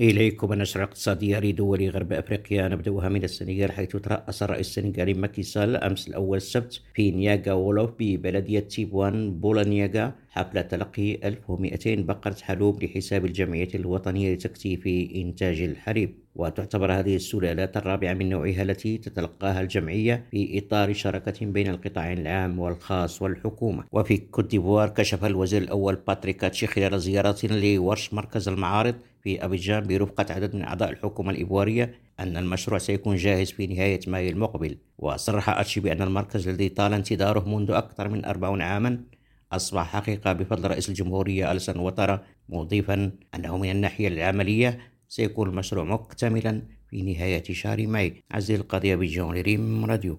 إليكم. النشرة الاقتصادية لدول غرب أفريقيا. نبدأها من السنغال حيث ترأس الرئيس السنغالي ماكي سال أمس الأول السبت في نياغا وولوف ببلدية تيبوان بولانياغا حفل تلقي 1200 بقرة حلوب لحساب الجمعية الوطنية لتكثيف إنتاج الحليب وتعتبر هذه السلالات الرابعة من نوعها التي تتلقاها الجمعية في إطار شراكة بين القطاعين العام والخاص والحكومة. وفي كوت ديفوار كشف الوزير الأول باتريك أتشي خلال زيارة لورش مركز المعارض في أبيجان برفقة عدد من أعضاء الحكومة الإيفوارية أن المشروع سيكون جاهز في نهاية مايو المقبل. وصرح أتشي بأن المركز الذي طال انتظاره منذ أكثر من أربعون عاما أصبح حقيقة بفضل رئيس الجمهورية الحسن وتارا مضيفا أنه من الناحية العملية سيكون المشروع مكتملا في نهاية شهر ماي عزيز القضية بجون ريم راديو.